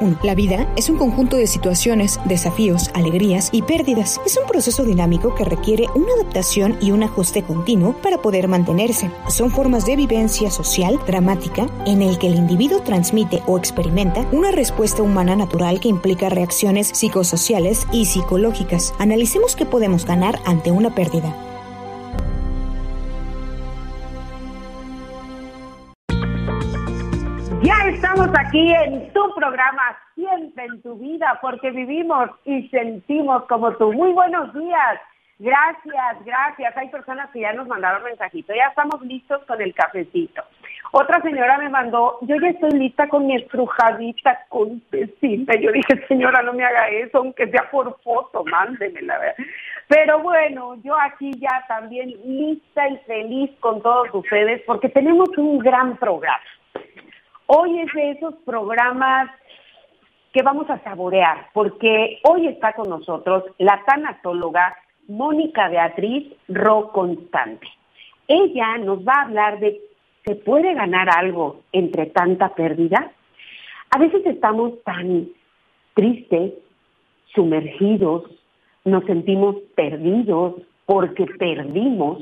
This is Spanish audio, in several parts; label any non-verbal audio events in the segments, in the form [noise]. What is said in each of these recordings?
1. La vida es un conjunto de situaciones, desafíos, alegrías y pérdidas. Es un proceso dinámico que requiere una adaptación y un ajuste continuo para poder mantenerse. Son formas de vivencia social, dramática, en el que el individuo transmite o experimenta una respuesta humana natural que implica reacciones psicosociales y psicológicas. Analicemos qué podemos ganar ante una pérdida. En tu programa Siempre en tu vida, porque vivimos y sentimos como tú. Muy buenos días. Gracias, gracias. Hay personas que ya nos mandaron mensajito. Ya estamos listos con el cafecito. Otra señora me mandó, yo ya estoy lista con mi estrujadita con tecita. Yo dije, señora, no me haga eso, aunque sea por foto, mándemela. Pero bueno, yo aquí ya también lista y feliz con todos ustedes, porque tenemos un gran programa. Hoy es de esos programas que vamos a saborear, porque hoy está con nosotros la tanatóloga Mónica Beatriz Ro Constante. Ella nos va a hablar de, ¿se puede ganar algo entre tanta pérdida? A veces estamos tan tristes, sumergidos, nos sentimos perdidos porque perdimos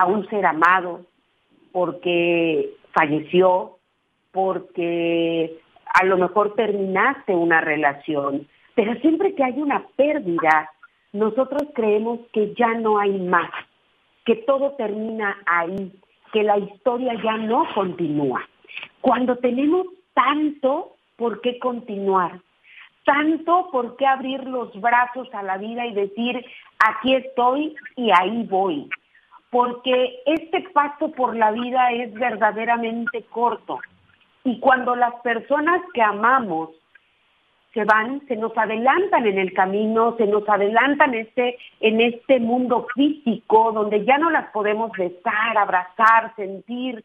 a un ser amado, porque falleció, porque a lo mejor terminaste una relación, pero siempre que hay una pérdida, nosotros creemos que ya no hay más, que todo termina ahí, que la historia ya no continúa. Cuando tenemos tanto por qué continuar, tanto por qué abrir los brazos a la vida y decir, aquí estoy y ahí voy. Porque este paso por la vida es verdaderamente corto. Y cuando las personas que amamos se van, se nos adelantan en el camino, se nos adelantan este, en este mundo físico donde ya no las podemos besar, abrazar, sentir.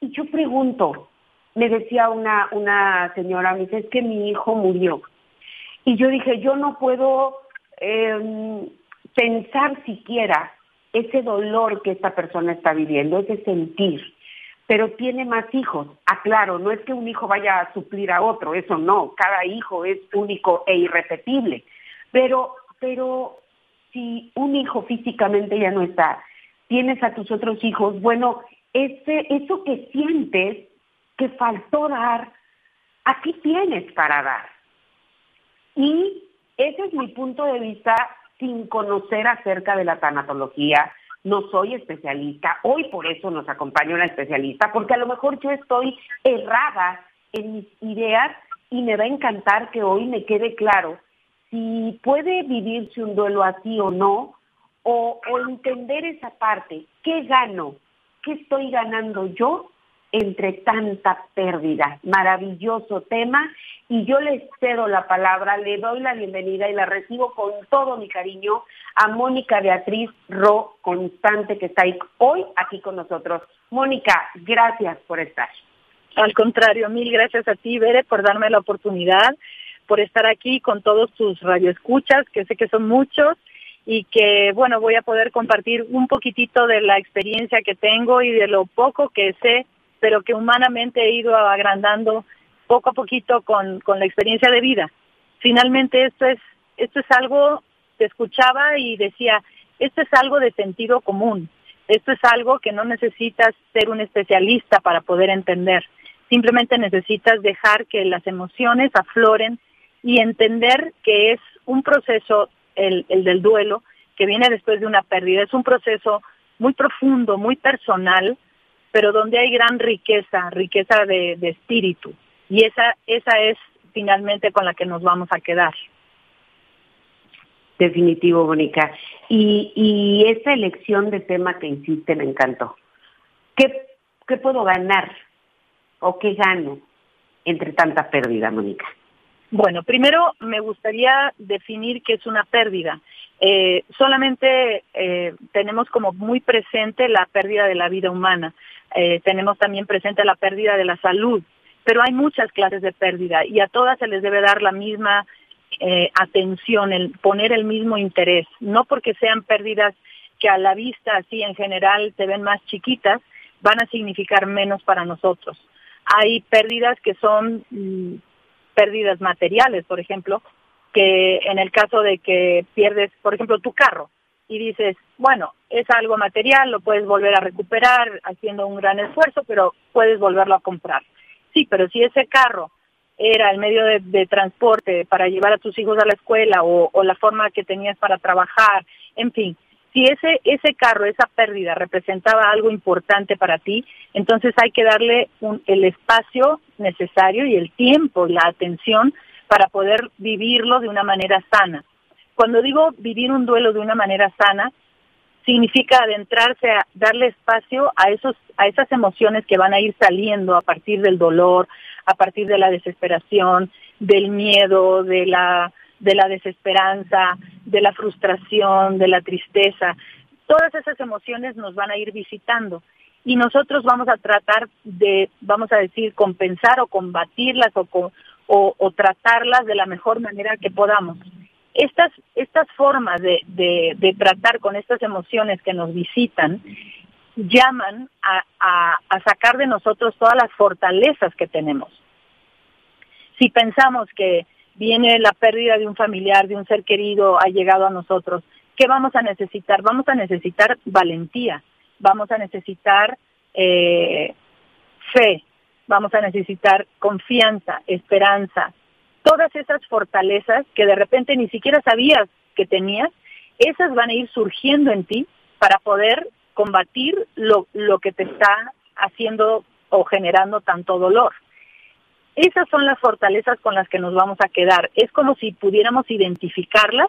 Y yo pregunto, me decía una, una señora, me dice, es que mi hijo murió. Y yo dije, yo no puedo em, pensar siquiera ese dolor que esta persona está viviendo, ese sentir pero tiene más hijos. Aclaro, no es que un hijo vaya a suplir a otro, eso no, cada hijo es único e irrepetible. Pero, pero si un hijo físicamente ya no está, tienes a tus otros hijos, bueno, ese, eso que sientes que faltó dar, aquí tienes para dar. Y ese es mi punto de vista sin conocer acerca de la tanatología, no soy especialista, hoy por eso nos acompaña una especialista, porque a lo mejor yo estoy errada en mis ideas y me va a encantar que hoy me quede claro si puede vivirse un duelo así o no, o, o entender esa parte, ¿qué gano? ¿Qué estoy ganando yo entre tanta pérdida. Maravilloso tema y yo les cedo la palabra, le doy la bienvenida y la recibo con todo mi cariño a Mónica Beatriz Ro Constante que está hoy aquí con nosotros. Mónica, gracias por estar. Al contrario, mil gracias a ti, Bere, por darme la oportunidad, por estar aquí con todos tus radioescuchas, que sé que son muchos y que, bueno, voy a poder compartir un poquitito de la experiencia que tengo y de lo poco que sé pero que humanamente he ido agrandando poco a poquito con, con la experiencia de vida. Finalmente esto es, esto es algo, te escuchaba y decía, esto es algo de sentido común, esto es algo que no necesitas ser un especialista para poder entender, simplemente necesitas dejar que las emociones afloren y entender que es un proceso, el, el del duelo, que viene después de una pérdida, es un proceso muy profundo, muy personal, pero donde hay gran riqueza, riqueza de, espíritu. Y esa, esa es finalmente con la que nos vamos a quedar. Definitivo, Mónica. Y, y esa elección de tema que hiciste me encantó. ¿Qué, ¿Qué puedo ganar o qué gano entre tanta pérdida, Mónica? Bueno, primero me gustaría definir qué es una pérdida. Eh, solamente eh, tenemos como muy presente la pérdida de la vida humana. Eh, tenemos también presente la pérdida de la salud, pero hay muchas clases de pérdida y a todas se les debe dar la misma atención, el poner el mismo interés, no porque sean pérdidas que a la vista así en general se ven más chiquitas, van a significar menos para nosotros. Hay pérdidas que son mm, pérdidas materiales, por ejemplo, que en el caso de que pierdes, por ejemplo, tu carro y dices, bueno, es algo material, lo puedes volver a recuperar haciendo un gran esfuerzo, pero puedes volverlo a comprar. Sí, pero si ese carro era el medio de, transporte para llevar a tus hijos a la escuela o, o, la forma que tenías para trabajar, en fin, si ese, ese carro, esa pérdida representaba algo importante para ti, entonces hay que darle un, el espacio necesario y el tiempo, la atención para poder vivirlo de una manera sana. Cuando digo vivir un duelo de una manera sana, significa adentrarse a darle espacio a esos a esas emociones que van a ir saliendo a partir del dolor, a partir de la desesperación, del miedo, de la de la desesperanza, de la frustración, de la tristeza. Todas esas emociones nos van a ir visitando y nosotros vamos a tratar de, vamos a decir, compensar o combatirlas o, o, tratarlas de la mejor manera que podamos. Estas, estas formas de, de, tratar con estas emociones que nos visitan llaman a, a, sacar de nosotros todas las fortalezas que tenemos. Si pensamos que viene la pérdida de un familiar, de un ser querido, ha llegado a nosotros, ¿qué vamos a necesitar? Vamos a necesitar valentía, vamos a necesitar eh, fe, vamos a necesitar confianza, esperanza, todas esas fortalezas que de repente ni siquiera sabías que tenías, esas van a ir surgiendo en ti para poder combatir lo, lo que te está haciendo o generando tanto dolor. Esas son las fortalezas con las que nos vamos a quedar. Es como si pudiéramos identificarlas,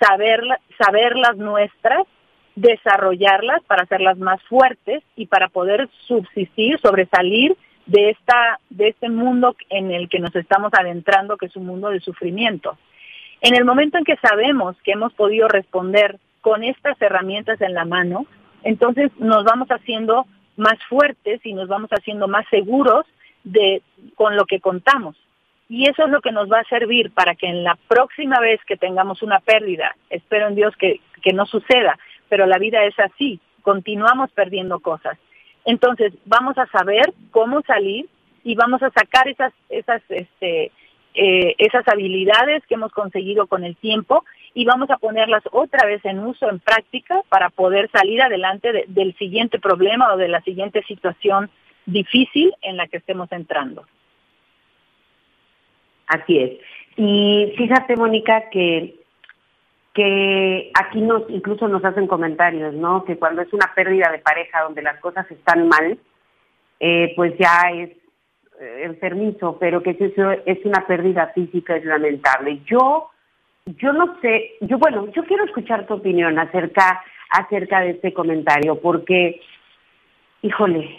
saberlas, saberlas nuestras, desarrollarlas para hacerlas más fuertes y para poder subsistir, sobresalir de esta de este mundo en el que nos estamos adentrando, que es un mundo de sufrimiento. En el momento en que sabemos que hemos podido responder con estas herramientas en la mano, entonces nos vamos haciendo más fuertes y nos vamos haciendo más seguros de con lo que contamos. Y eso es lo que nos va a servir para que en la próxima vez que tengamos una pérdida, espero en Dios que, que no suceda, pero la vida es así, continuamos perdiendo cosas. Entonces, vamos a saber cómo salir y vamos a sacar esas, esas, este, eh, esas habilidades que hemos conseguido con el tiempo y vamos a ponerlas otra vez en uso, en práctica, para poder salir adelante del siguiente problema o de la siguiente situación difícil en la que estemos entrando. Así es. Y fíjate, Mónica, que que aquí nos incluso nos hacen comentarios, ¿no? Que cuando es una pérdida de pareja donde las cosas están mal, eh, pues ya es eh, enfermizo, pero que eso es una pérdida física es lamentable. Yo yo no sé, yo bueno, yo quiero escuchar tu opinión acerca acerca de este comentario porque híjole,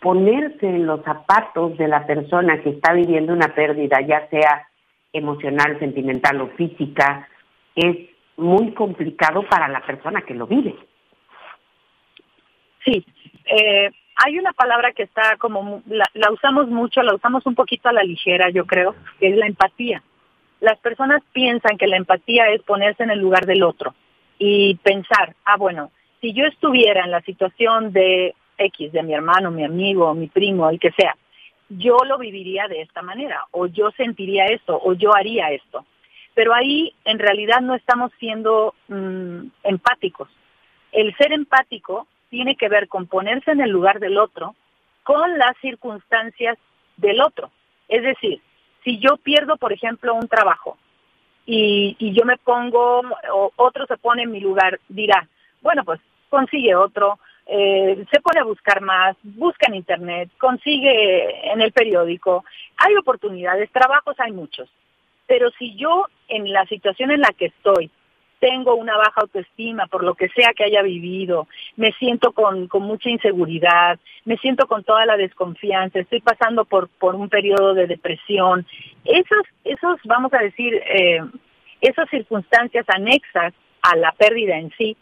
ponerse en los zapatos de la persona que está viviendo una pérdida, ya sea emocional, sentimental o física, es muy complicado para la persona que lo vive. Sí, eh, hay una palabra que está como, la, la usamos mucho, la usamos un poquito a la ligera, yo creo, que es la empatía. Las personas piensan que la empatía es ponerse en el lugar del otro y pensar, ah, bueno, si yo estuviera en la situación de X, de mi hermano, mi amigo, mi primo, el que sea, yo lo viviría de esta manera, o yo sentiría esto, o yo haría esto. Pero ahí en realidad no estamos siendo mm, empáticos. El ser empático tiene que ver con ponerse en el lugar del otro con las circunstancias del otro. Es decir, si yo pierdo, por ejemplo, un trabajo y, yo me pongo, o otro se pone en mi lugar, dirá, bueno, pues consigue otro, eh, se pone a buscar más, busca en internet, consigue en el periódico, hay oportunidades, trabajos hay muchos, pero si yo en la situación en la que estoy tengo una baja autoestima por lo que sea que haya vivido, me siento con, con mucha inseguridad, me siento con toda la desconfianza, estoy pasando por, por un periodo de depresión, esos, esos vamos a decir, eh, esas circunstancias anexas a la pérdida en sí,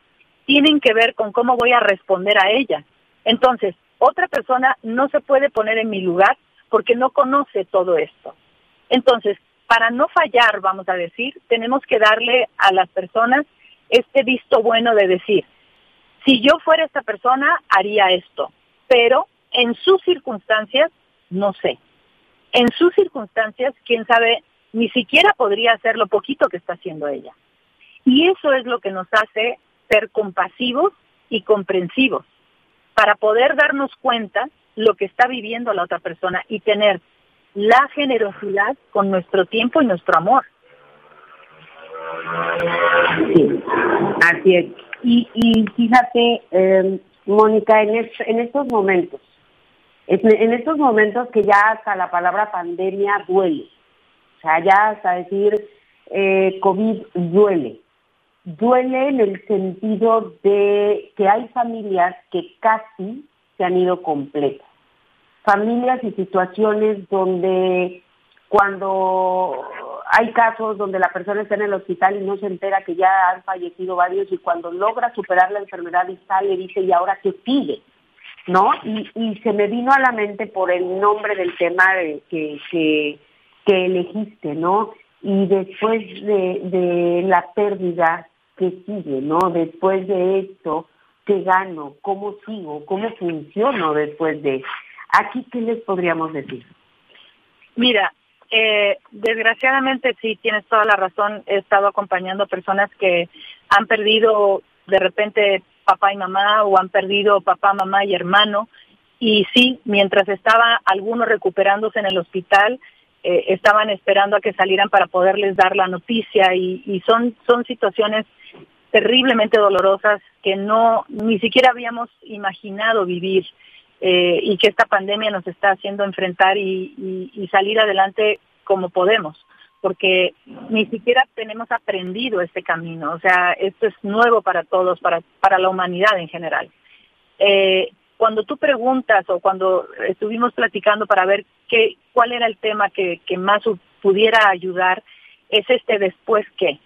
tienen que ver con cómo voy a responder a ella. Entonces, otra persona no se puede poner en mi lugar porque no conoce todo esto. Entonces, para no fallar, vamos a decir, tenemos que darle a las personas este visto bueno de decir, si yo fuera esta persona, haría esto, pero en sus circunstancias, no sé. en sus circunstancias, quién sabe, ni siquiera podría hacer lo poquito que está haciendo ella. Y eso es lo que nos hace ser compasivos y comprensivos para poder darnos cuenta lo que está viviendo la otra persona y tener la generosidad con nuestro tiempo y nuestro amor. Sí, así es. Y, y fíjate, eh, Mónica, en, en estos momentos, en estos momentos que ya hasta la palabra pandemia duele, o sea, ya hasta decir eh, COVID duele. Duele en el sentido de que hay familias que casi se han ido completas. Familias y situaciones donde cuando hay casos donde la persona está en el hospital y no se entera que ya han fallecido varios y cuando logra superar la enfermedad y sale dice, ¿y ahora qué sigue? ¿no? Y, y se me vino a la mente por el nombre del tema que, que, que elegiste, ¿no? Y después de, de la pérdida que sigue, ¿no? Después de esto, ¿qué gano? ¿Cómo sigo? ¿Cómo funciono después de? Aquí, ¿qué les podríamos decir? Mira, eh, desgraciadamente sí, tienes toda la razón. He estado acompañando personas que han perdido de repente papá y mamá o han perdido papá, mamá y hermano. Y sí, mientras estaba algunos recuperándose en el hospital, eh, estaban esperando a que salieran para poderles dar la noticia y, son, son situaciones terriblemente dolorosas que no ni siquiera habíamos imaginado vivir eh, y que esta pandemia nos está haciendo enfrentar y salir adelante como podemos porque ni siquiera tenemos aprendido este camino. O sea, esto es nuevo para todos, para, para la humanidad en general. Eh, cuando tú preguntas o cuando estuvimos platicando para ver qué, cuál era el tema que, que más pudiera ayudar, es este después qué.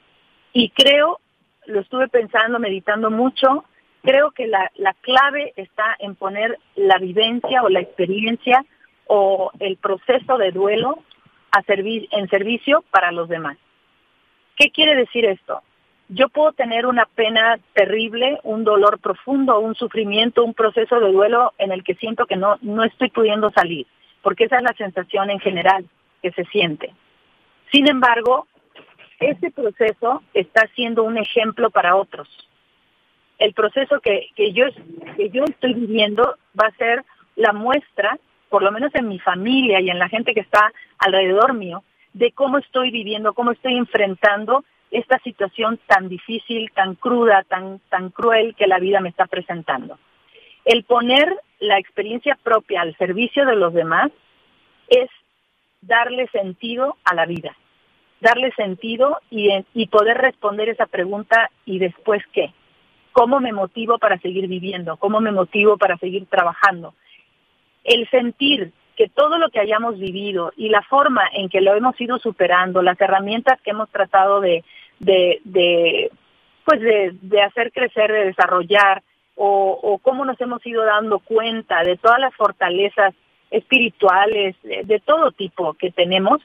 Y creo, lo estuve pensando, meditando mucho, creo que la, la clave está en poner la vivencia o la experiencia o el proceso de duelo en servicio para los demás. ¿Qué quiere decir esto? Yo puedo tener una pena terrible, un dolor profundo, un sufrimiento, un proceso de duelo en el que siento que no, no estoy pudiendo salir, porque esa es la sensación en general que se siente. Sin embargo, ese proceso está siendo un ejemplo para otros. El proceso que, que, yo, que yo estoy viviendo va a ser la muestra por lo menos en mi familia y en la gente que está alrededor mío, de cómo estoy viviendo, cómo estoy enfrentando esta situación tan difícil, tan cruda, tan, tan cruel que la vida me está presentando. El poner la experiencia propia al servicio de los demás es darle sentido a la vida, darle sentido y, y poder responder esa pregunta y después qué. ¿Cómo me motivo para seguir viviendo? ¿Cómo me motivo para seguir trabajando? el sentir que todo lo que hayamos vivido y la forma en que lo hemos ido superando, las herramientas que hemos tratado de, de, pues de, hacer crecer, de desarrollar, o, cómo nos hemos ido dando cuenta de todas las fortalezas espirituales, de, todo tipo que tenemos,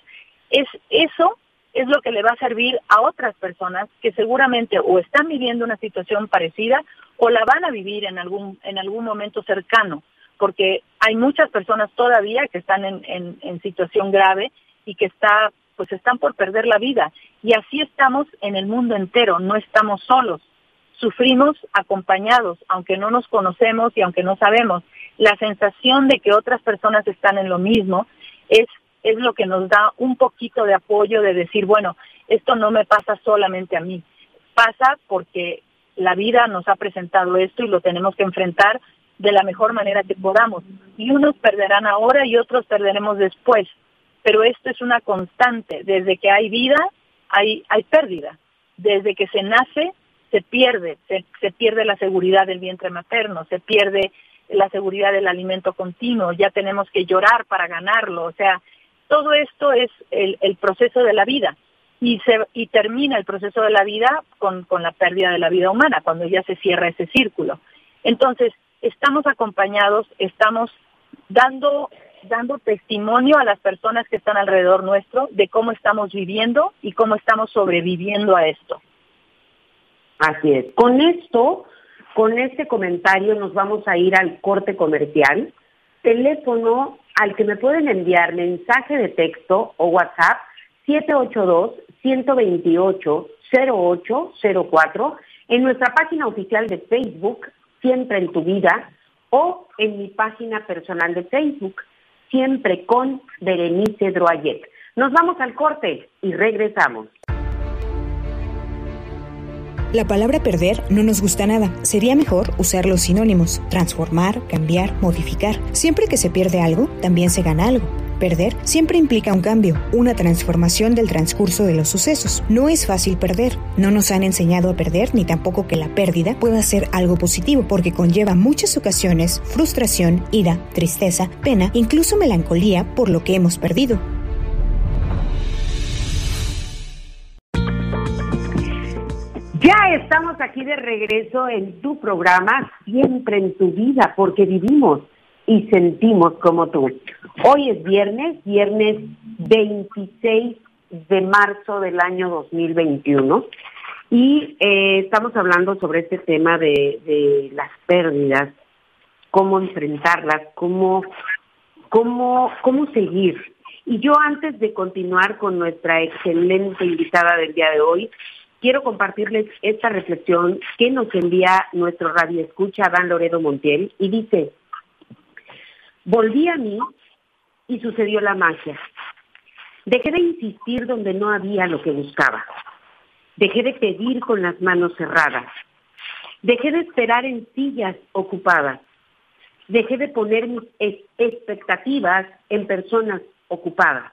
es eso es lo que le va a servir a otras personas que seguramente o están viviendo una situación parecida o la van a vivir en algún en algún momento cercano porque hay muchas personas todavía que están en, situación grave y que está, pues están por perder la vida. Y así estamos en el mundo entero, no estamos solos. Sufrimos acompañados, aunque no nos conocemos y aunque no sabemos. La sensación de que otras personas están en lo mismo es, es lo que nos da un poquito de apoyo de decir, bueno, esto no me pasa solamente a mí, pasa porque la vida nos ha presentado esto y lo tenemos que enfrentar de la mejor manera que podamos. Y unos perderán ahora y otros perderemos después. Pero esto es una constante. Desde que hay vida, hay, hay pérdida. Desde que se nace, se pierde. Se, se pierde la seguridad del vientre materno, se pierde la seguridad del alimento continuo. Ya tenemos que llorar para ganarlo. O sea, todo esto es el, proceso de la vida. Y, se, y termina el proceso de la vida con, con la pérdida de la vida humana, cuando ya se cierra ese círculo. Entonces, estamos acompañados, estamos dando dando testimonio a las personas que están alrededor nuestro de cómo estamos viviendo y cómo estamos sobreviviendo a esto. Así es. Con esto, con este comentario nos vamos a ir al corte comercial. Teléfono al que me pueden enviar mensaje de texto o WhatsApp 782-128-0804 en nuestra página oficial de Facebook, Siempre en tu vida, o en mi página personal de Facebook, Siempre con Berenice Droyet. Nos vamos al corte y regresamos. La palabra perder no nos gusta nada. Sería mejor usar los sinónimos, transformar, cambiar, modificar. Siempre que se pierde algo, también se gana algo. Perder siempre implica un cambio, una transformación del transcurso de los sucesos. No es fácil perder. No nos han enseñado a perder ni tampoco que la pérdida pueda ser algo positivo, porque conlleva muchas ocasiones frustración, ira, tristeza, pena, incluso melancolía por lo que hemos perdido. Estamos aquí de regreso en tu programa, siempre en tu vida, porque vivimos y sentimos como tú. Hoy es viernes, viernes 26 de marzo del año 2021 y eh, estamos hablando sobre este tema de, de, las pérdidas, cómo enfrentarlas, cómo, cómo, cómo seguir. Y yo antes de continuar con nuestra excelente invitada del día de hoy, quiero compartirles esta reflexión que nos envía nuestro radio escucha Dan Loredo Montiel y dice, volví a mí y sucedió la magia. Dejé de insistir donde no había lo que buscaba. Dejé de pedir con las manos cerradas. Dejé de esperar en sillas ocupadas. Dejé de poner mis expectativas en personas ocupadas.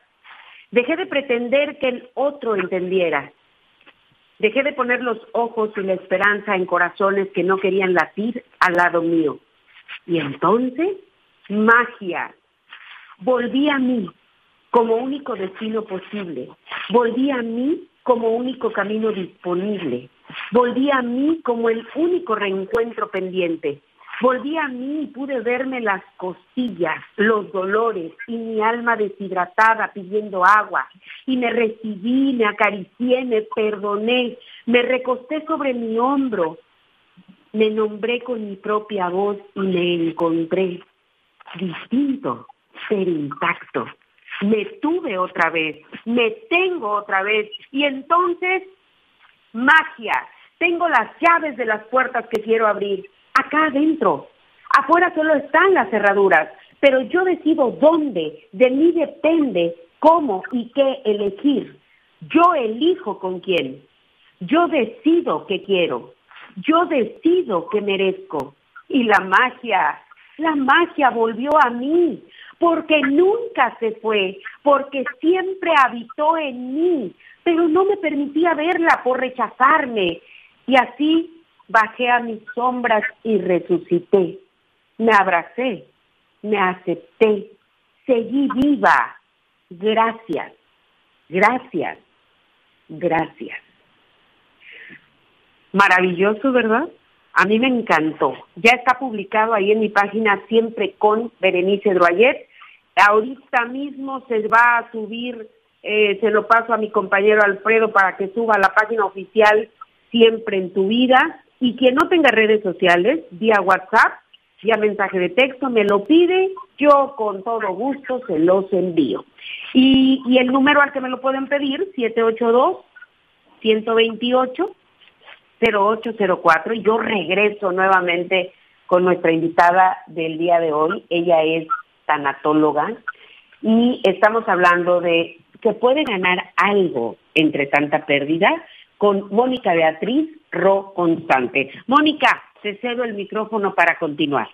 Dejé de pretender que el otro entendiera. Dejé de poner los ojos y la esperanza en corazones que no querían latir al lado mío. Y entonces, magia. Volví a mí como único destino posible. Volví a mí como único camino disponible. Volví a mí como el único reencuentro pendiente. Volví a mí y pude verme las costillas, los dolores y mi alma deshidratada pidiendo agua. Y me recibí, me acaricié, me perdoné, me recosté sobre mi hombro, me nombré con mi propia voz y me encontré distinto, pero intacto. Me tuve otra vez, me tengo otra vez y entonces, magia, tengo las llaves de las puertas que quiero abrir acá adentro. Afuera solo están las cerraduras, pero yo decido dónde, de mí depende cómo y qué elegir. Yo elijo con quién. Yo decido qué quiero. Yo decido qué merezco. Y la magia, la magia volvió a mí, porque nunca se fue, porque siempre habitó en mí, pero no me permitía verla por rechazarme. Y así bajé a mis sombras y resucité. Me abracé, me acepté, seguí viva. Gracias, gracias, gracias. Maravilloso, ¿verdad? A mí me encantó. Ya está publicado ahí en mi página siempre con Berenice Droyet. Ahorita mismo se va a subir, eh, se lo paso a mi compañero Alfredo para que suba a la página oficial siempre en tu vida y quien no tenga redes sociales, vía WhatsApp, vía mensaje de texto, me lo pide, yo con todo gusto se los envío. Y, el número al que me lo pueden pedir, 782-128-0804, y yo regreso nuevamente con nuestra invitada del día de hoy. Ella es tanatóloga y estamos hablando de que puede ganar algo entre tanta pérdida con Mónica Beatriz Ro Constante. Mónica, te cedo el micrófono para continuar.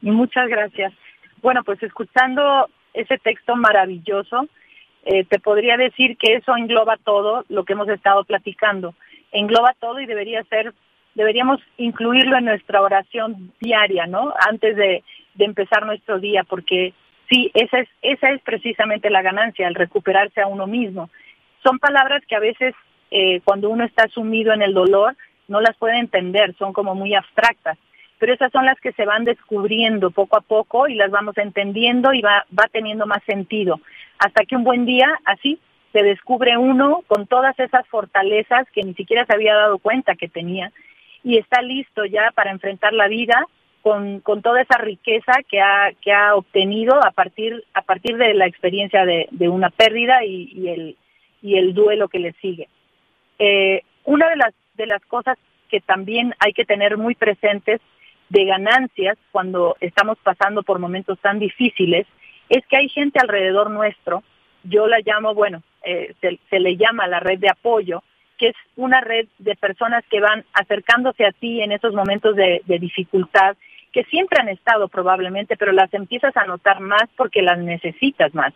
Muchas gracias. Bueno, pues escuchando ese texto maravilloso, eh, te podría decir que eso engloba todo lo que hemos estado platicando. Engloba todo y debería ser, deberíamos incluirlo en nuestra oración diaria, ¿no? Antes de, de empezar nuestro día, porque sí, esa es, esa es precisamente la ganancia, el recuperarse a uno mismo. Son palabras que a veces eh, cuando uno está sumido en el dolor, no las puede entender, son como muy abstractas. Pero esas son las que se van descubriendo poco a poco y las vamos entendiendo y va, va teniendo más sentido. Hasta que un buen día, así, se descubre uno con todas esas fortalezas que ni siquiera se había dado cuenta que tenía y está listo ya para enfrentar la vida con, con toda esa riqueza que ha, que ha obtenido a partir, a partir de la experiencia de, una pérdida y, el, y el duelo que le sigue. Eh, una de las, de las cosas que también hay que tener muy presentes de ganancias cuando estamos pasando por momentos tan difíciles es que hay gente alrededor nuestro, yo la llamo, bueno, eh, se, le llama la red de apoyo, que es una red de personas que van acercándose a ti en esos momentos de dificultad que siempre han estado probablemente, pero las empiezas a notar más porque las necesitas más.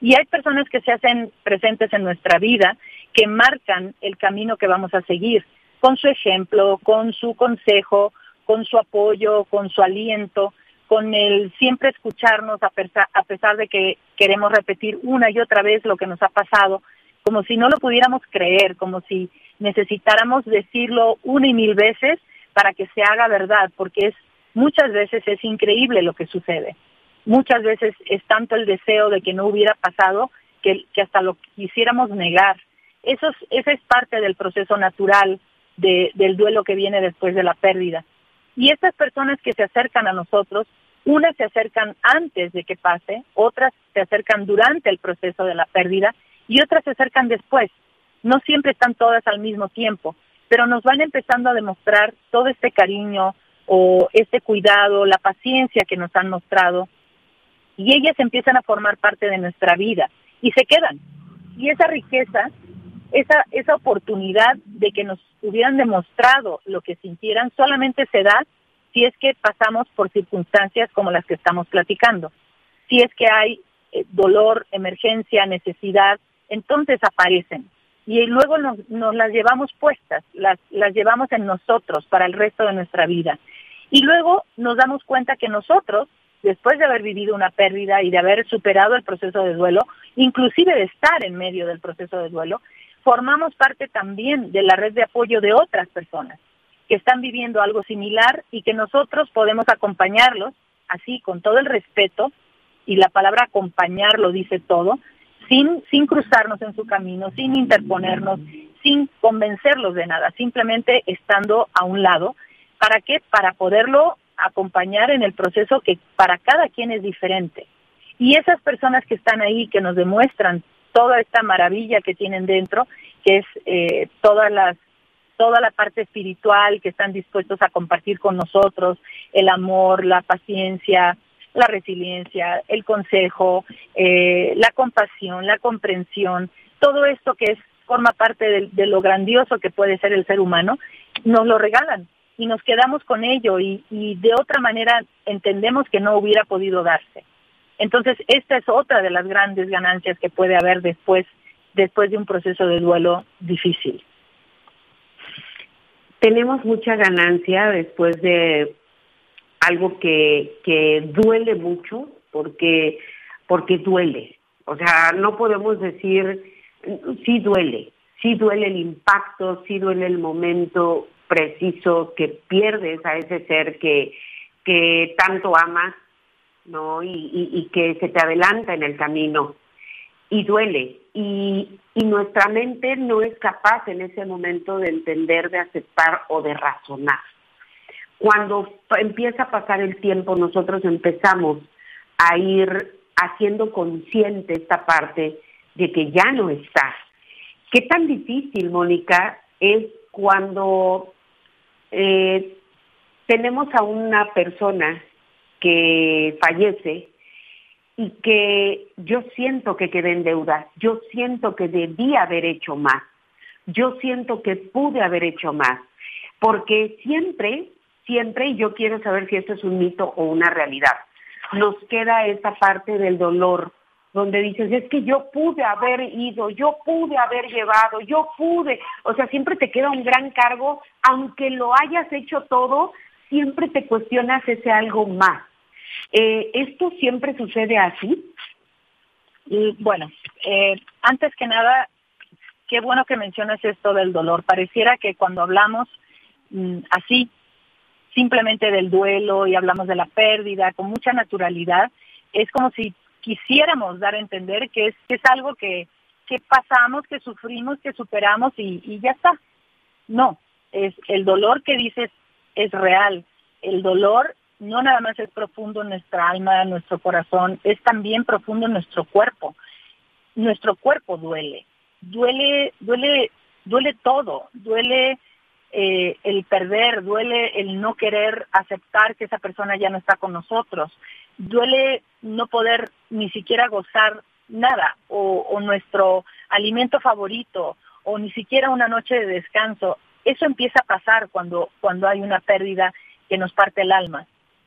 Y hay personas que se hacen presentes en nuestra vida que marcan el camino que vamos a seguir, con su ejemplo, con su consejo, con su apoyo, con su aliento, con el siempre escucharnos a pesar, de que queremos repetir una y otra vez lo que nos ha pasado, como si no lo pudiéramos creer, como si necesitáramos decirlo una y mil veces para que se haga verdad, porque es muchas veces es increíble lo que sucede. Muchas veces es tanto el deseo de que no hubiera pasado que hasta lo quisiéramos negar. Eso es, esa es parte del proceso natural de, del duelo que viene después de la pérdida. Y estas personas que se acercan a nosotros, unas se acercan antes de que pase, otras se acercan durante el proceso de la pérdida y otras se acercan después. No siempre están todas al mismo tiempo, pero nos van empezando a demostrar todo este cariño, o este cuidado, la paciencia que nos han mostrado, y ellas empiezan a formar parte de nuestra vida y se quedan. Y esa riqueza, esa, esa oportunidad de que nos hubieran demostrado lo que sintieran, solamente se da si es que pasamos por circunstancias como las que estamos platicando. Si es que hay eh, dolor, emergencia, necesidad, entonces aparecen. Y luego nos, las llevamos puestas, las, las llevamos en nosotros para el resto de nuestra vida. Y luego nos damos cuenta que nosotros, después de haber vivido una pérdida y de haber superado el proceso de duelo, inclusive de estar en medio del proceso de duelo, formamos parte también de la red de apoyo de otras personas que están viviendo algo similar y que nosotros podemos acompañarlos, así con todo el respeto, y la palabra acompañar lo dice todo, sin, sin cruzarnos en su camino, sin interponernos, sin convencerlos de nada, simplemente estando a un lado ¿Para qué? Para poderlo acompañar en el proceso que para cada quien es diferente. Y esas personas que están ahí, que nos demuestran toda esta maravilla que tienen dentro, que es eh, toda la parte espiritual que están dispuestos a compartir con nosotros, el amor, la paciencia, la resiliencia, el consejo, eh, la compasión, la comprensión, todo esto que forma parte de, lo grandioso que puede ser el ser humano, nos lo regalan y nos quedamos con ello y de otra manera entendemos que no hubiera podido darse. Entonces, esta es otra de las grandes ganancias que puede haber después, después de un proceso de duelo difícil. Tenemos mucha ganancia después de algo que, que duele mucho, porque, porque duele. O sea, no podemos decir, sí duele, sí duele el impacto, sí duele el momento, preciso que pierdes a ese ser que, que tanto amas, ¿no? Y, y, que se te adelanta en el camino. Y duele. Y, y nuestra mente no es capaz en ese momento de entender, de aceptar o de razonar. Cuando empieza a pasar el tiempo, nosotros empezamos a ir haciendo consciente esta parte de que ya no está. ¿Qué tan difícil, Mónica, es cuando eh, tenemos a una persona que fallece y que yo siento que quedé en deuda, yo siento que debí haber hecho más, yo siento que pude haber hecho más, porque siempre, siempre, y yo quiero saber si esto es un mito o una realidad, nos queda esa parte del dolor, donde dices, es que yo pude haber ido, yo pude haber llevado, yo pude, o sea, siempre te queda un gran cargo, aunque lo hayas hecho todo, siempre te cuestionas ese algo más. Eh, ¿Esto siempre sucede así? Bueno, eh, antes que nada, qué bueno que mencionas esto del dolor. Pareciera que cuando hablamos mm, así, simplemente del duelo y hablamos de la pérdida con mucha naturalidad, es como si quisiéramos dar a entender que es, que es algo que, que pasamos, que sufrimos, que superamos y, y ya está. No, es el dolor que dices es real. El dolor no nada más es profundo en nuestra alma, en nuestro corazón, es también profundo en nuestro cuerpo. Nuestro cuerpo duele, duele, duele, duele todo, duele eh, el perder, duele el no querer aceptar que esa persona ya no está con nosotros, duele no poder ni siquiera gozar nada o, nuestro alimento favorito o ni siquiera una noche de descanso. Eso empieza a pasar cuando, cuando hay una pérdida que nos parte el alma.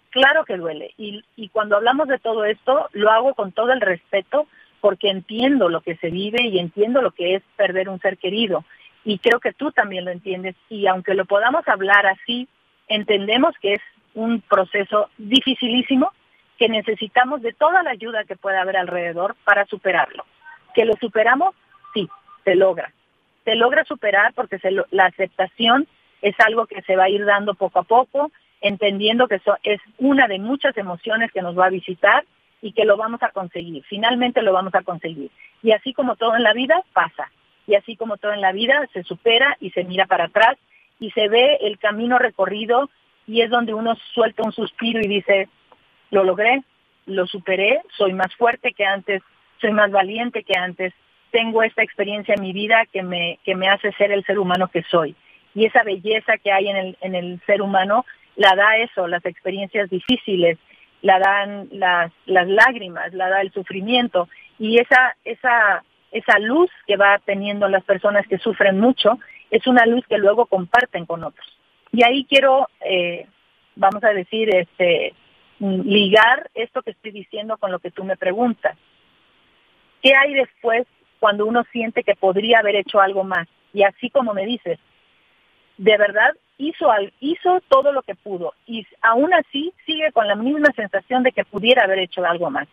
Claro que duele. Y, cuando hablamos de todo esto, lo hago con todo el respeto porque entiendo lo que se vive y entiendo lo que es perder un ser querido. Y creo que tú también lo entiendes. Y aunque lo podamos hablar así, entendemos que es un proceso dificilísimo, que necesitamos de toda la ayuda que pueda haber alrededor para superarlo. Que lo superamos, sí, se logra. Se logra superar porque la aceptación es algo que se va a ir dando poco a poco, entendiendo que eso es una de muchas emociones que nos va a visitar y que lo vamos a conseguir. Finalmente lo vamos a conseguir. Y así como todo en la vida, pasa. Y así como todo en la vida, se supera y se mira para atrás y se ve el camino recorrido y es donde uno suelta un suspiro y dice, lo logré, lo superé, soy más fuerte que antes, soy más valiente que antes, tengo esta experiencia en mi vida que me, que me hace ser el ser humano que soy. Y esa belleza que hay en el, en el ser humano la da eso, las experiencias difíciles, la dan las, las lágrimas, la da el sufrimiento y esa, esa, esa luz que va teniendo las personas que sufren mucho es una luz que luego comparten con otros. Y ahí quiero, eh, vamos a decir, este, ligar esto que estoy diciendo con lo que tú me preguntas. ¿Qué hay después cuando uno siente que podría haber hecho algo más? Y así como me dices, de verdad hizo, todo lo que pudo y aún así sigue con la misma sensación de que pudiera haber hecho algo más.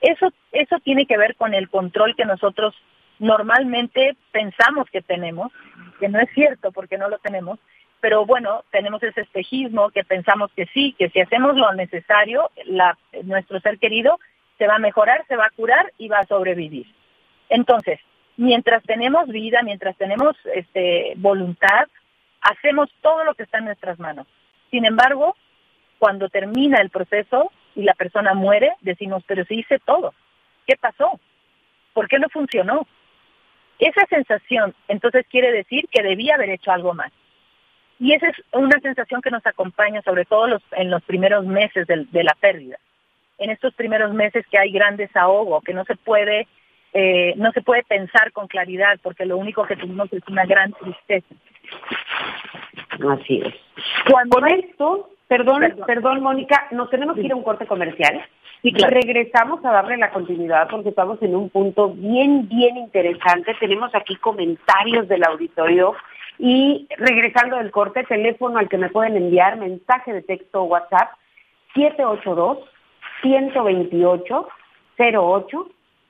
Eso, eso tiene que ver con el control que nosotros normalmente pensamos que tenemos, que no es cierto porque no lo tenemos, pero bueno, tenemos ese espejismo que pensamos que sí, que si hacemos lo necesario, nuestro ser querido se va a mejorar, se va a curar y va a sobrevivir. Entonces, mientras tenemos vida, mientras tenemos este, voluntad, hacemos todo lo que está en nuestras manos. Sin embargo, cuando termina el proceso y la persona muere, decimos, pero se hice todo. ¿Qué pasó? ¿Por qué no funcionó? Esa sensación entonces quiere decir que debía haber hecho algo más. Y esa es una sensación que nos acompaña sobre todo los, en los primeros meses de, la pérdida. En estos primeros meses que hay gran desahogo, que no se puede eh, no se puede pensar con claridad porque lo único que tenemos es una gran tristeza. Así es. Cuando esto, perdón, perdón, Mónica, nos tenemos que ir a un corte comercial. Y regresamos a darle la continuidad porque estamos en un punto bien, bien interesante. Tenemos aquí comentarios del auditorio y regresando del corte, teléfono al que me pueden enviar mensaje de texto o WhatsApp 782 128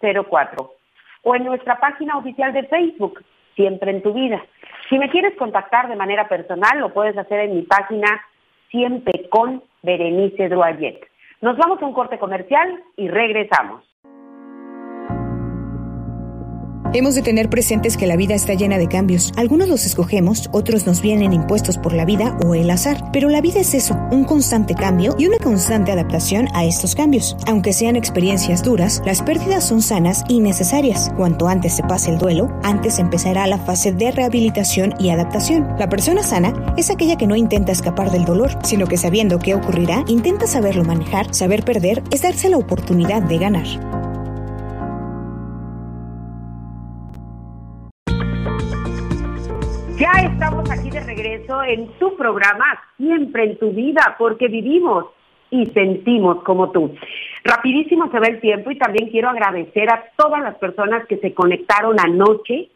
0804 o en nuestra página oficial de Facebook, Siempre en tu vida. Si me quieres contactar de manera personal, lo puedes hacer en mi página Siempre con Berenice Droyet. Nos vamos a un corte comercial y regresamos. Hemos de tener presentes que la vida está llena de cambios. Algunos los escogemos, otros nos vienen impuestos por la vida o el azar. Pero la vida es eso, un constante cambio y una constante adaptación a estos cambios. Aunque sean experiencias duras, las pérdidas son sanas y necesarias. Cuanto antes se pase el duelo, antes empezará la fase de rehabilitación y adaptación. La persona sana es aquella que no intenta escapar del dolor, sino que sabiendo qué ocurrirá, intenta saberlo manejar. Saber perder es darse la oportunidad de ganar. Ya estamos aquí de regreso en tu programa, siempre en tu vida, porque vivimos y sentimos como tú. Rapidísimo se ve el tiempo y también quiero agradecer a todas las personas que se conectaron anoche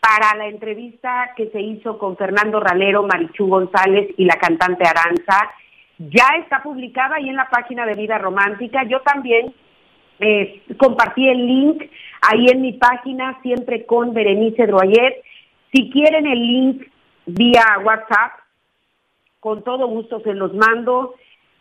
para la entrevista que se hizo con Fernando Ralero, Marichu González y la cantante Aranza. Ya está publicada ahí en la página de Vida Romántica. Yo también eh, compartí el link ahí en mi página, siempre con Berenice Droyer si quieren el link vía WhatsApp, con todo gusto se los mando.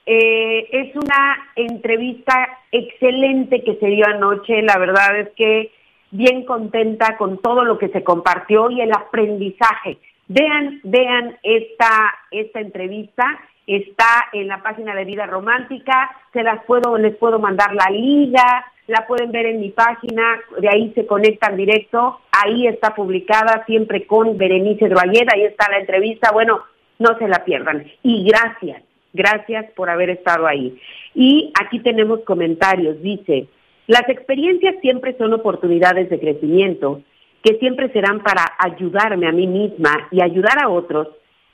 Eh, es una entrevista excelente que se dio anoche, la verdad es que bien contenta con todo lo que se compartió y el aprendizaje. Vean, vean esta, esta entrevista está en la página de Vida Romántica, se las puedo, les puedo mandar la liga, la pueden ver en mi página, de ahí se conectan directo, ahí está publicada siempre con Berenice Droyer, ahí está la entrevista, bueno, no se la pierdan. Y gracias, gracias por haber estado ahí. Y aquí tenemos comentarios, dice, las experiencias siempre son oportunidades de crecimiento que siempre serán para ayudarme a mí misma y ayudar a otros,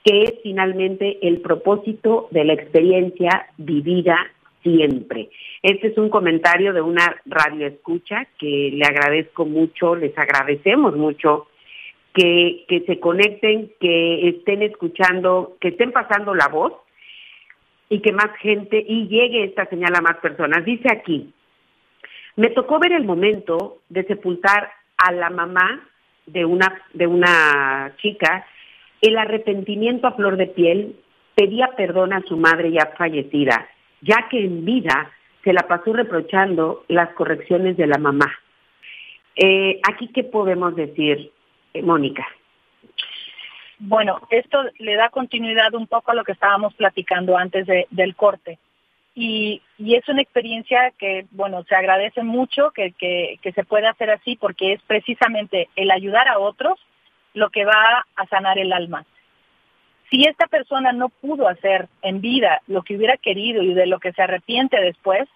que es finalmente el propósito de la experiencia vivida siempre. Este es un comentario de una radio escucha que le agradezco mucho, les agradecemos mucho que, que se conecten, que estén escuchando, que estén pasando la voz y que más gente y llegue esta señal a más personas. Dice aquí, me tocó ver el momento de sepultar a la mamá de una, de una chica, el arrepentimiento a flor de piel, pedía perdón a su madre ya fallecida, ya que en vida se la pasó reprochando las correcciones de la mamá. Eh, aquí, ¿qué podemos decir, eh, Mónica? Bueno, esto le da continuidad un poco a lo que estábamos platicando antes del corte. Y, es una experiencia que, bueno, se agradece mucho que, que, que se pueda hacer así porque es precisamente el ayudar a otros lo que va a sanar el alma. Si esta persona no pudo hacer en vida lo que hubiera querido y de lo que se arrepiente después,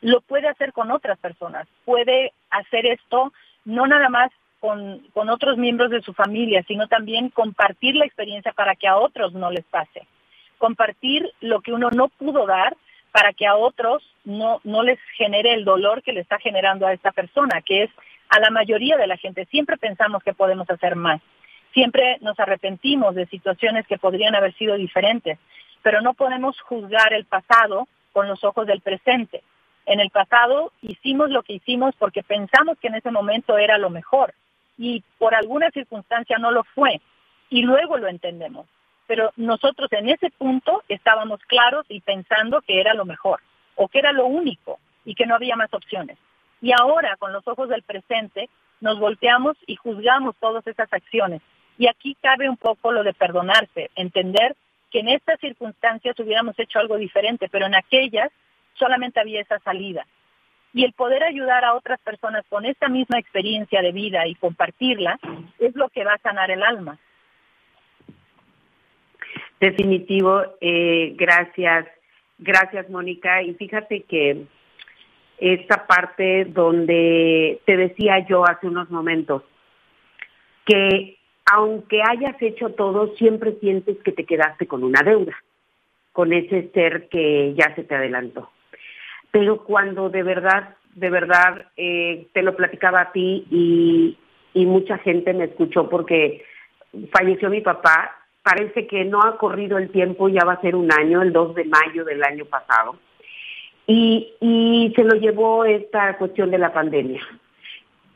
lo puede hacer con otras personas. Puede hacer esto no nada más con, con otros miembros de su familia, sino también compartir la experiencia para que a otros no les pase compartir lo que uno no pudo dar para que a otros no, no les genere el dolor que le está generando a esta persona, que es a la mayoría de la gente. Siempre pensamos que podemos hacer más. Siempre nos arrepentimos de situaciones que podrían haber sido diferentes, pero no podemos juzgar el pasado con los ojos del presente. En el pasado hicimos lo que hicimos porque pensamos que en ese momento era lo mejor y por alguna circunstancia no lo fue y luego lo entendemos pero nosotros en ese punto estábamos claros y pensando que era lo mejor o que era lo único y que no había más opciones. Y ahora, con los ojos del presente, nos volteamos y juzgamos todas esas acciones. Y aquí cabe un poco lo de perdonarse, entender que en estas circunstancias hubiéramos hecho algo diferente, pero en aquellas solamente había esa salida. Y el poder ayudar a otras personas con esta misma experiencia de vida y compartirla es lo que va a sanar el alma. Definitivo, eh, gracias, gracias Mónica. Y fíjate que esta parte donde te decía yo hace unos momentos, que aunque hayas hecho todo, siempre sientes que te quedaste con una deuda, con ese ser que ya se te adelantó. Pero cuando de verdad, de verdad, eh, te lo platicaba a ti y, mucha gente me escuchó porque falleció mi papá parece que no ha corrido el tiempo, ya va a ser un año, el 2 de mayo del año pasado, y se lo llevó esta cuestión de la pandemia.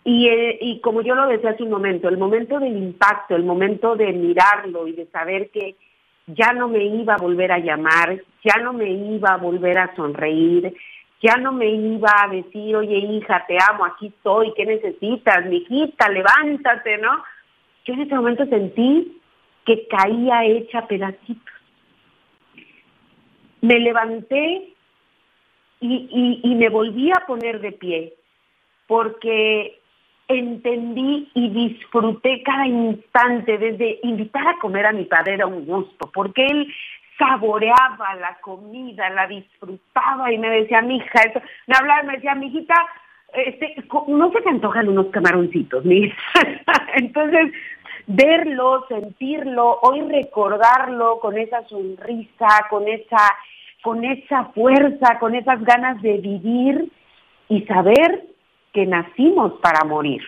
Y, eh, y como yo lo decía hace un momento, el momento del impacto, el momento de mirarlo y de saber que ya no me iba a volver a llamar, ya no me iba a volver a sonreír, ya no me iba a decir, oye hija, te amo, aquí estoy, ¿qué necesitas? Mi hijita, levántate, ¿no? Yo en ese momento sentí que caía hecha pedacitos. Me levanté y, y, me volví a poner de pie porque entendí y disfruté cada instante, desde invitar a comer a mi padre era un gusto, porque él saboreaba la comida, la disfrutaba y me decía, mi hija, eso, me hablaba, me decía, mi hijita, este, no se te antojan unos camaroncitos, mi [laughs] Entonces, verlo, sentirlo, hoy recordarlo con esa sonrisa, con esa, con esa fuerza, con esas ganas de vivir y saber que nacimos para morir,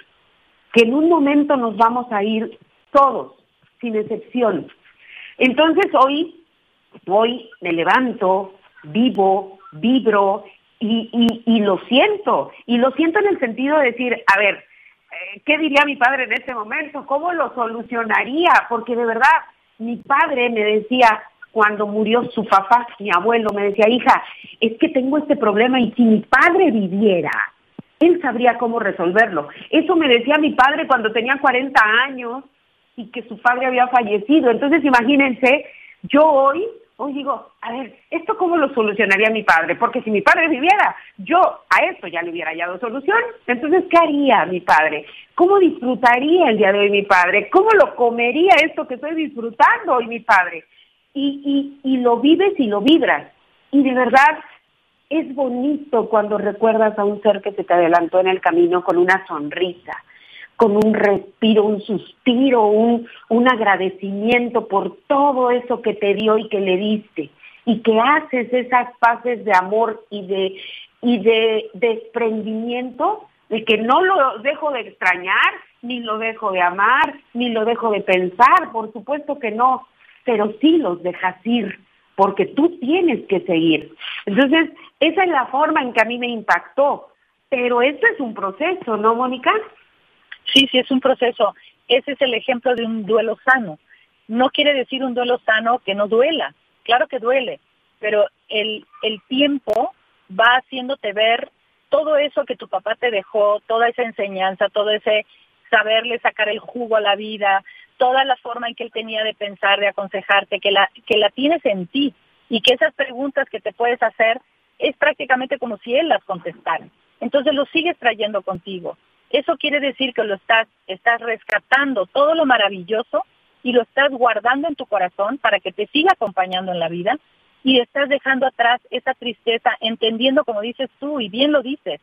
que en un momento nos vamos a ir todos, sin excepción. Entonces hoy, hoy me levanto, vivo, vibro y, y, lo siento, y lo siento en el sentido de decir, a ver, eh, ¿qué diría mi padre en ese momento? ¿Cómo lo solucionaría? Porque de verdad, mi padre me decía, cuando murió su papá, mi abuelo, me decía, hija, es que tengo este problema y si mi padre viviera, él sabría cómo resolverlo. Eso me decía mi padre cuando tenía 40 años y que su padre había fallecido. Entonces, imagínense, yo hoy hoy digo, a ver, ¿esto cómo lo solucionaría mi padre? Porque si mi padre viviera, yo a esto ya le hubiera hallado solución. Entonces, ¿qué haría mi padre? ¿Cómo disfrutaría el día de hoy mi padre? ¿Cómo lo comería esto que estoy disfrutando hoy mi padre? Y, y, y lo vives y lo vibras. Y de verdad, es bonito cuando recuerdas a un ser que se te adelantó en el camino con una sonrisa, con un respiro, un suspiro, un, un agradecimiento por todo eso que te dio y que le diste, y que haces esas paces de amor y de, y de desprendimiento, de que no lo dejo de extrañar, ni lo dejo de amar, ni lo dejo de pensar, por supuesto que no, pero sí los dejas ir, porque tú tienes que seguir. Entonces, esa es la forma en que a mí me impactó, pero esto es un proceso, ¿no, Mónica? Sí, sí, es un proceso. Ese es el ejemplo de un duelo sano. No quiere decir un duelo sano que no duela. Claro que duele, pero el, el tiempo va haciéndote ver todo eso que tu papá te dejó, toda esa enseñanza, todo ese saberle sacar el jugo a la vida, toda la forma en que él tenía de pensar, de aconsejarte, que la, que la tienes en ti y que esas preguntas que te puedes hacer es prácticamente como si él las contestara. Entonces lo sigues trayendo contigo. Eso quiere decir que lo estás, estás rescatando todo lo maravilloso y lo estás guardando en tu corazón para que te siga acompañando en la vida y estás dejando atrás esa tristeza, entendiendo, como dices tú, y bien lo dices,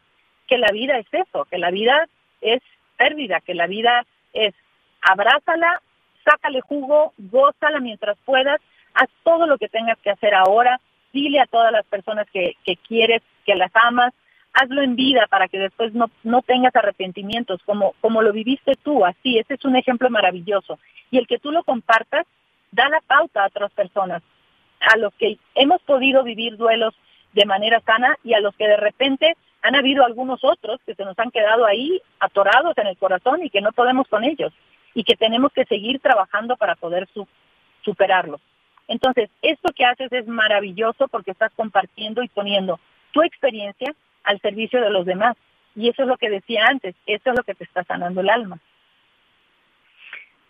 que la vida es eso, que la vida es pérdida, que la vida es abrázala, sácale jugo, gózala mientras puedas, haz todo lo que tengas que hacer ahora, dile a todas las personas que, que quieres, que las amas, hazlo en vida para que después no, no tengas arrepentimientos, como, como lo viviste tú, así, ese es un ejemplo maravilloso. Y el que tú lo compartas, da la pauta a otras personas, a los que hemos podido vivir duelos de manera sana y a los que de repente han habido algunos otros que se nos han quedado ahí atorados en el corazón y que no podemos con ellos y que tenemos que seguir trabajando para poder su, superarlo. Entonces, esto que haces es maravilloso porque estás compartiendo y poniendo tu experiencia al servicio de los demás. Y eso es lo que decía antes, eso es lo que te está sanando el alma.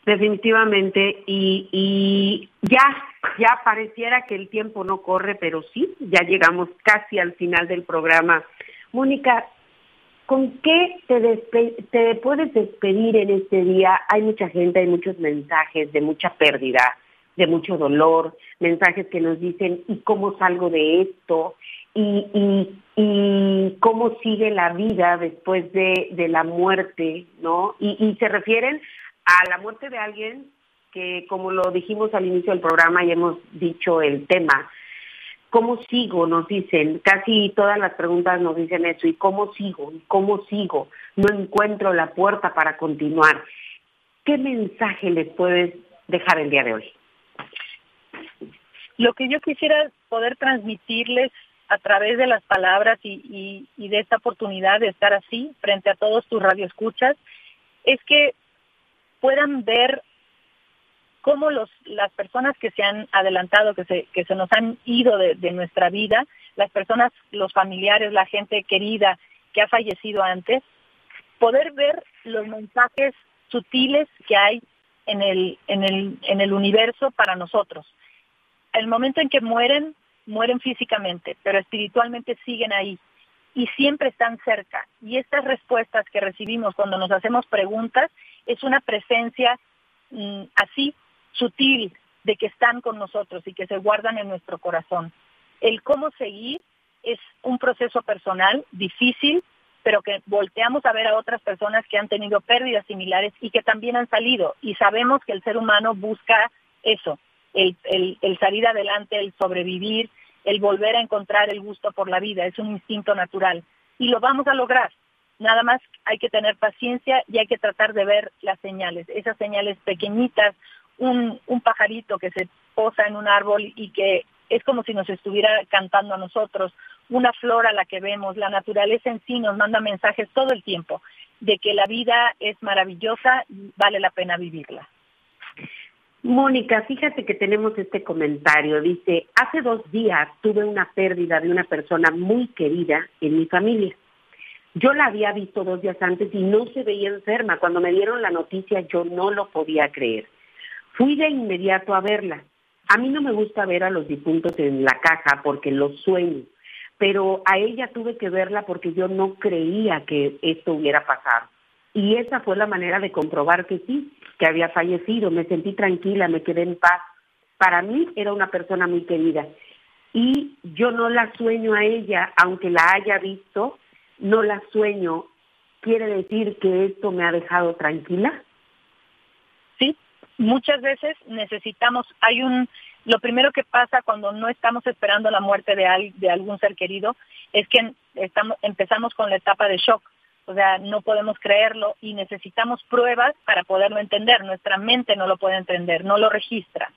Definitivamente, y, y ya, ya pareciera que el tiempo no corre, pero sí, ya llegamos casi al final del programa. Mónica, ¿con qué te, puedes despedir en este día? Hay mucha gente, hay muchos mensajes de mucha pérdida, de mucho dolor, mensajes que nos dicen, ¿y cómo salgo de esto? y, y, y cómo sigue la vida después de, de la muerte, ¿no? Y, y se refieren a la muerte de alguien que, como lo dijimos al inicio del programa y hemos dicho el tema, ¿cómo sigo? Nos dicen, casi todas las preguntas nos dicen eso, ¿y cómo sigo? ¿Y cómo sigo? No encuentro la puerta para continuar. ¿Qué mensaje les puedes dejar el día de hoy? Lo que yo quisiera poder transmitirles a través de las palabras y, de esta oportunidad de estar así frente a todos tus radioescuchas, es que puedan ver cómo los, las personas que se han adelantado, que se, que se nos han ido de, de nuestra vida, las personas, los familiares, la gente querida que ha fallecido antes, poder ver los mensajes sutiles que hay en el, en el, en el universo para nosotros. El momento en que mueren, mueren físicamente, pero espiritualmente siguen ahí y siempre están cerca. Y estas respuestas que recibimos cuando nos hacemos preguntas es una presencia mm, así sutil de que están con nosotros y que se guardan en nuestro corazón. El cómo seguir es un proceso personal difícil, pero que volteamos a ver a otras personas que han tenido pérdidas similares y que también han salido. Y sabemos que el ser humano busca eso, el, el, salir adelante, el sobrevivir, el volver a encontrar el gusto por la vida, es un instinto natural. Y lo vamos a lograr. Nada más hay que tener paciencia y hay que tratar de ver las señales, esas señales pequeñitas, un, un pajarito que se posa en un árbol y que es como si nos estuviera cantando a nosotros, una flor a la que vemos, la naturaleza en sí nos manda mensajes todo el tiempo de que la vida es maravillosa y vale la pena vivirla. Mónica, fíjate que tenemos este comentario. Dice, hace dos días tuve una pérdida de una persona muy querida en mi familia. Yo la había visto dos días antes y no se veía enferma. Cuando me dieron la noticia yo no lo podía creer. Fui de inmediato a verla. A mí no me gusta ver a los difuntos en la caja porque los sueño, pero a ella tuve que verla porque yo no creía que esto hubiera pasado. Y esa fue la manera de comprobar que sí, que había fallecido. Me sentí tranquila, me quedé en paz. Para mí era una persona muy querida. Y yo no la sueño a ella, aunque la haya visto, no la sueño. ¿Quiere decir que esto me ha dejado tranquila? Muchas veces necesitamos, hay un, lo primero que pasa cuando no estamos esperando la muerte de, de algún ser querido es que estamos, empezamos con la etapa de shock. O sea, no podemos creerlo y necesitamos pruebas para poderlo entender. Nuestra mente no lo puede entender, no lo registra.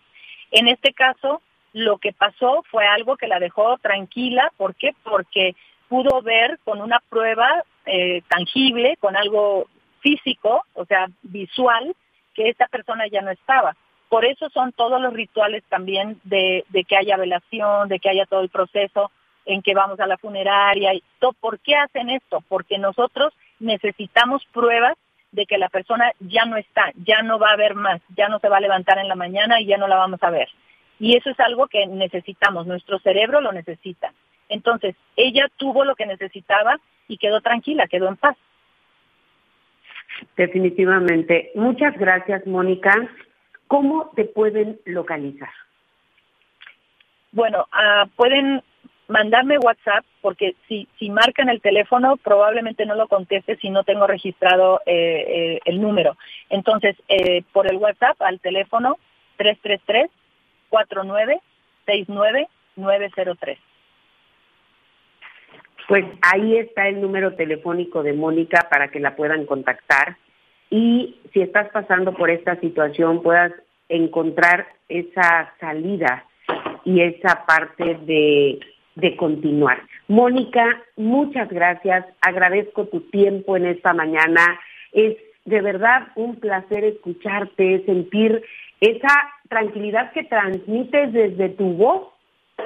En este caso, lo que pasó fue algo que la dejó tranquila. ¿Por qué? Porque pudo ver con una prueba eh, tangible, con algo físico, o sea, visual, que esta persona ya no estaba. Por eso son todos los rituales también de, que haya velación, de que haya todo el proceso en que vamos a la funeraria. Y todo. ¿Por qué hacen esto? Porque nosotros necesitamos pruebas de que la persona ya no está, ya no va a ver más, ya no se va a levantar en la mañana y ya no la vamos a ver. Y eso es algo que necesitamos, nuestro cerebro lo necesita. Entonces, ella tuvo lo que necesitaba y quedó tranquila, quedó en paz. Definitivamente. Muchas gracias, Mónica. ¿Cómo te pueden localizar? Bueno, uh, pueden mandarme WhatsApp porque si, si marcan el teléfono probablemente no lo conteste si no tengo registrado eh, eh, el número. Entonces, eh, por el WhatsApp al teléfono 333-4969-903. Pues ahí está el número telefónico de Mónica para que la puedan contactar y si estás pasando por esta situación puedas encontrar esa salida y esa parte de, de continuar. Mónica, muchas gracias. Agradezco tu tiempo en esta mañana. Es de verdad un placer escucharte, sentir esa tranquilidad que transmites desde tu voz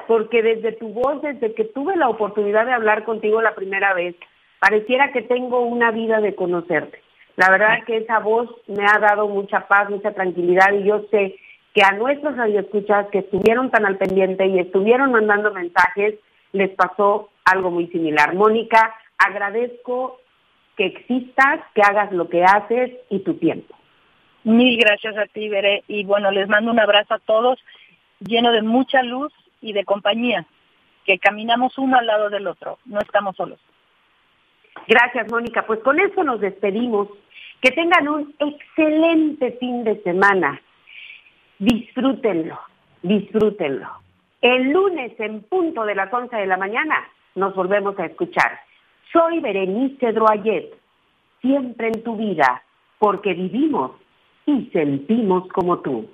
porque desde tu voz, desde que tuve la oportunidad de hablar contigo la primera vez, pareciera que tengo una vida de conocerte. La verdad que esa voz me ha dado mucha paz, mucha tranquilidad y yo sé que a nuestros radioescuchas que estuvieron tan al pendiente y estuvieron mandando mensajes, les pasó algo muy similar. Mónica, agradezco que existas, que hagas lo que haces y tu tiempo. Mil gracias a ti, Veré. Y bueno, les mando un abrazo a todos, lleno de mucha luz y de compañía, que caminamos uno al lado del otro, no estamos solos. Gracias, Mónica. Pues con eso nos despedimos. Que tengan un excelente fin de semana. Disfrútenlo, disfrútenlo. El lunes en punto de las 11 de la mañana nos volvemos a escuchar. Soy Berenice Droyet, siempre en tu vida, porque vivimos y sentimos como tú.